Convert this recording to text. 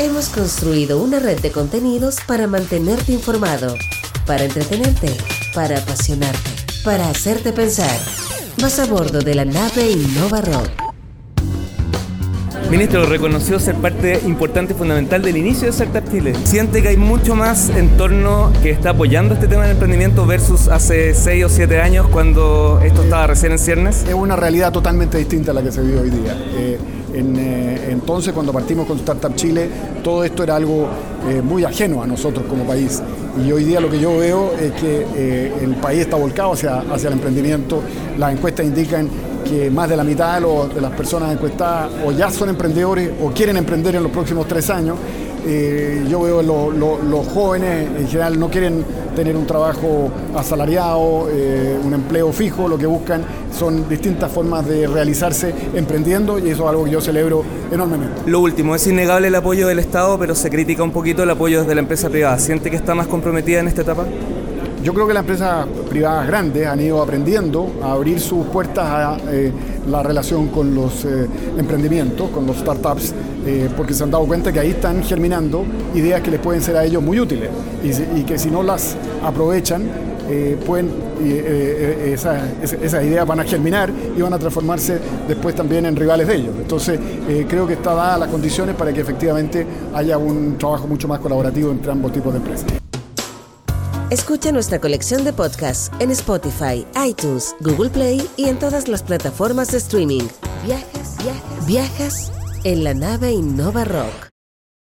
hemos construido una red de contenidos para mantenerte informado, para entretenerte, para apasionarte, para hacerte pensar. Vas a bordo de la nave Innova Rock. Ministro, reconoció ser parte importante y fundamental del inicio de Startup Chile. ¿Siente que hay mucho más entorno que está apoyando este tema del emprendimiento versus hace 6 o 7 años cuando esto estaba recién en ciernes? Es una realidad totalmente distinta a la que se vive hoy día. Eh, eh, entonces, cuando partimos con Startup Chile, todo esto era algo eh, muy ajeno a nosotros como país. Y hoy día lo que yo veo es que el país está volcado hacia, hacia el emprendimiento. Las encuestas indican que más de la mitad de, las personas encuestadas o ya son emprendedores o quieren emprender en los próximos tres años. Eh, yo veo los jóvenes en general no quieren tener un trabajo asalariado, eh, un empleo fijo, lo que buscan son distintas formas de realizarse emprendiendo y eso es algo que yo celebro enormemente. Lo último, es innegable el apoyo del Estado, pero se critica un poquito el apoyo desde la empresa privada. ¿Siente que está más comprometida en esta etapa? Yo creo que las empresas privadas grandes han ido aprendiendo a abrir sus puertas a eh, la relación con los eh, emprendimientos, con los startups, eh, porque se han dado cuenta que ahí están germinando ideas que les pueden ser a ellos muy útiles y, que si no las aprovechan, pueden, esas ideas van a germinar y van a transformarse después también en rivales de ellos. Entonces, creo que está dadas las condiciones para que efectivamente haya un trabajo mucho más colaborativo entre ambos tipos de empresas. Escucha nuestra colección de podcasts en Spotify, iTunes, Google Play y en todas las plataformas de streaming. Viajas, viajas, viajas en la nave Innova Rock.